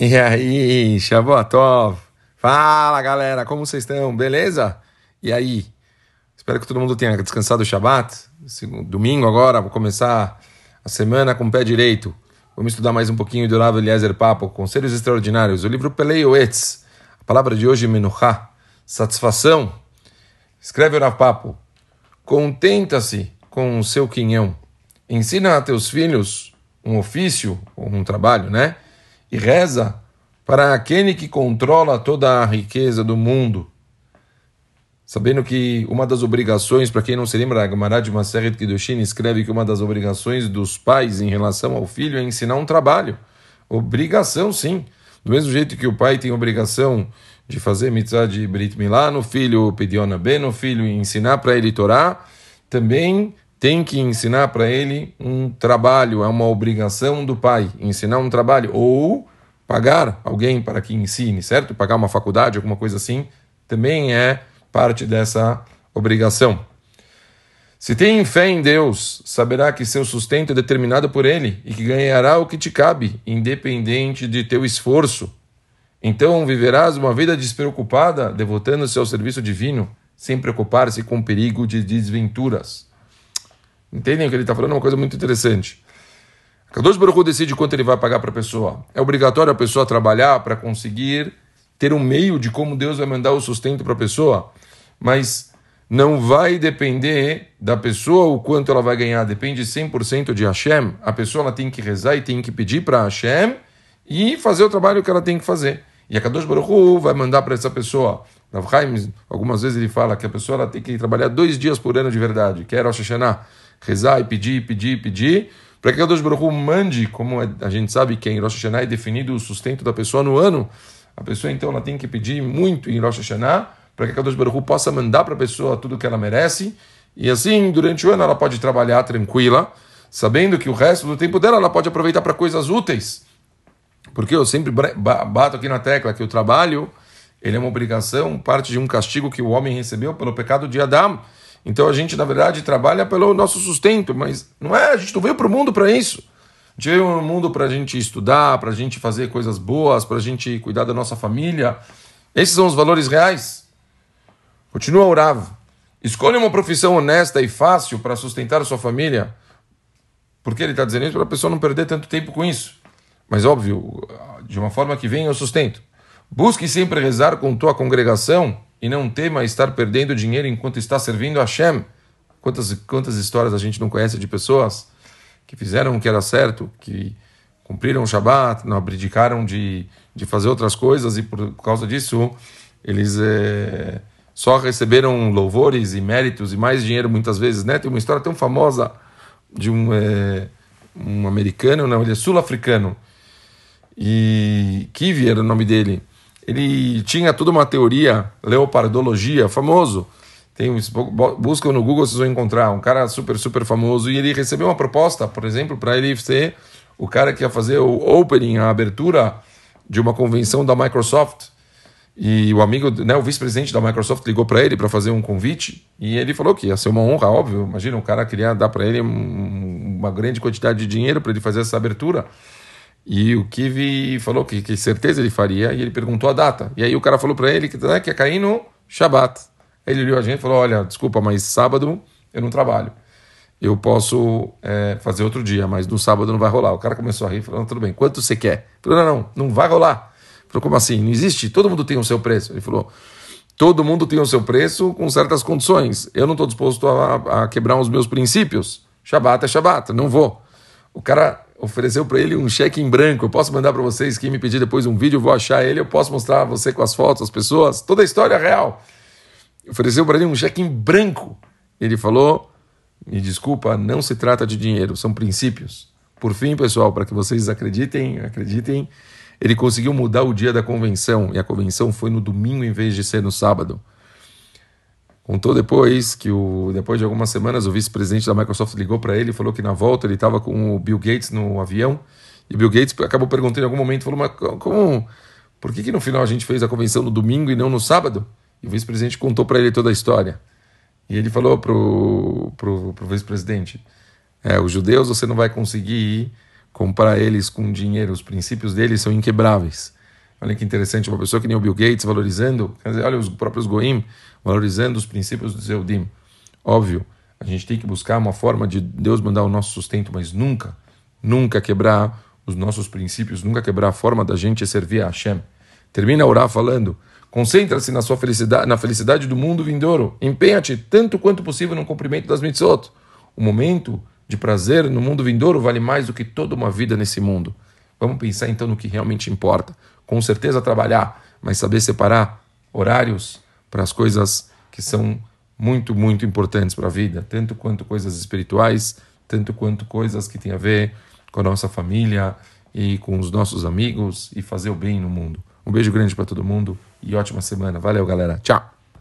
E aí, Shavuotov? Fala galera, como vocês estão? Beleza? E aí? Espero que todo mundo tenha descansado o Shabat. Domingo agora, vou começar a semana com o pé direito. Vamos estudar mais um pouquinho do Rav Eliezer Papo, Conselhos Extraordinários, o livro Pelei Oetz. A palavra de hoje, Menuchá, satisfação. Escreve o Papo. Contenta-se com o seu quinhão. Ensina a teus filhos um ofício, ou um trabalho, né? E reza para aquele que controla toda a riqueza do mundo. Sabendo que uma das obrigações, para quem não se lembra, a Gemara de Maseret escreve que uma das obrigações dos pais em relação ao filho é ensinar um trabalho. Obrigação, sim. Do mesmo jeito que o pai tem obrigação de fazer mitzvah de Brit Milá no filho, Pediona Ben no filho e ensinar para ele Torá, também tem que ensinar para ele um trabalho, é uma obrigação do pai ensinar um trabalho ou pagar alguém para que ensine, certo? Pagar uma faculdade, alguma coisa assim, também é parte dessa obrigação. Se tem fé em Deus, saberá que seu sustento é determinado por Ele e que ganhará o que te cabe, independente de teu esforço. Então viverás uma vida despreocupada, devotando-se ao serviço divino, sem preocupar-se com perigo de desventuras. Entendem o que ele está falando? É uma coisa muito interessante. Kadosh Baruch decide quanto ele vai pagar para a pessoa. É obrigatório a pessoa trabalhar para conseguir ter um meio de como Deus vai mandar o sustento para a pessoa, mas não vai depender da pessoa o quanto ela vai ganhar, depende 100% de Hashem. A pessoa ela tem que rezar e tem que pedir para Hashem e fazer o trabalho que ela tem que fazer. E a Kadosh Baruch vai mandar para essa pessoa. Rav Haim, algumas vezes ele fala que a pessoa ela tem que trabalhar dois dias por ano de verdade, que é Rosh rezar e pedir, pedir, pedir, para que Deus Baruch mande, como é, a gente sabe que em Rosh Hashanah é definido o sustento da pessoa no ano, a pessoa então ela tem que pedir muito em Rosh Hashanah, para que Deus Baruch possa mandar para a pessoa tudo o que ela merece, e assim, durante o ano ela pode trabalhar tranquila, sabendo que o resto do tempo dela ela pode aproveitar para coisas úteis. Porque eu sempre bato aqui na tecla que o trabalho ele é uma obrigação, parte de um castigo que o homem recebeu pelo pecado de Adão. Então a gente, na verdade, trabalha pelo nosso sustento, mas não é, a gente não veio para o mundo para isso. A gente veio no mundo para a gente estudar, para a gente fazer coisas boas, para a gente cuidar da nossa família. Esses são os valores reais. Continua orava. Escolha uma profissão honesta e fácil para sustentar a sua família. Porque ele está dizendo isso para a pessoa não perder tanto tempo com isso. Mas óbvio, de uma forma que venha o sustento. Busque sempre rezar com tua congregação e não tema estar perdendo dinheiro enquanto está servindo a Hashem. Quantas, quantas histórias a gente não conhece de pessoas que fizeram o que era certo, que cumpriram o Shabat, não abdicaram de, de fazer outras coisas e por causa disso eles é, só receberam louvores e méritos e mais dinheiro muitas vezes. Né? Tem uma história tão famosa de um, é, um americano, não, ele é sul-africano, e Kivi era o nome dele ele tinha toda uma teoria, leopardologia, famoso. Tem, buscam no Google, vocês vão encontrar. Um cara super, super famoso. E ele recebeu uma proposta, por exemplo, para ele ser o cara que ia fazer o opening, a abertura de uma convenção da Microsoft. E o amigo, né, o vice-presidente da Microsoft ligou para ele para fazer um convite e ele falou que ia ser uma honra, óbvio. Imagina, o cara queria dar para ele uma grande quantidade de dinheiro para ele fazer essa abertura. E o Kivi falou que, que certeza ele faria, e ele perguntou a data. E aí o cara falou para ele que, né, que ia cair no Shabat. Ele olhou a gente e falou: Olha, desculpa, mas sábado eu não trabalho. Eu posso é, fazer outro dia, mas no sábado não vai rolar. O cara começou a rir, falou: Tudo bem, quanto você quer? Ele falou: Não, não, não vai rolar. Ele falou: Como assim? Não existe? Todo mundo tem o seu preço. Ele falou: Todo mundo tem o seu preço com certas condições. Eu não estou disposto a, a quebrar os meus princípios. Shabat é Shabat, não vou. O cara ofereceu para ele um cheque em branco. Eu posso mandar para vocês, quem me pedir depois um vídeo, eu vou achar ele, eu posso mostrar você com as fotos, as pessoas, toda a história real. Ofereceu para ele um cheque em branco. Ele falou: "Me desculpa, não se trata de dinheiro, são princípios". Por fim, pessoal, para que vocês acreditem, acreditem, ele conseguiu mudar o dia da convenção e a convenção foi no domingo em vez de ser no sábado. Contou depois que, o, depois de algumas semanas, o vice-presidente da Microsoft ligou para ele e falou que na volta ele estava com o Bill Gates no avião. E o Bill Gates acabou perguntando em algum momento: falou, mas como, por que, que no final a gente fez a convenção no domingo e não no sábado? E o vice-presidente contou para ele toda a história. E ele falou para o vice-presidente: é, os judeus você não vai conseguir comprar eles com dinheiro. Os princípios deles são inquebráveis. Olha que interessante, uma pessoa que nem o Bill Gates valorizando, quer dizer, olha os próprios Goim valorizando os princípios do Zeudim. Óbvio, a gente tem que buscar uma forma de Deus mandar o nosso sustento, mas nunca, nunca quebrar os nossos princípios, nunca quebrar a forma da gente servir a Hashem. Termina a orar falando: concentra-se na sua felicidade, na felicidade do mundo vindouro. Empenha-te tanto quanto possível no cumprimento das mitzvot. O momento de prazer no mundo vindouro vale mais do que toda uma vida nesse mundo. Vamos pensar então no que realmente importa. Com certeza trabalhar, mas saber separar horários para as coisas que são muito, muito importantes para a vida, tanto quanto coisas espirituais, tanto quanto coisas que têm a ver com a nossa família e com os nossos amigos e fazer o bem no mundo. Um beijo grande para todo mundo e ótima semana. Valeu, galera. Tchau.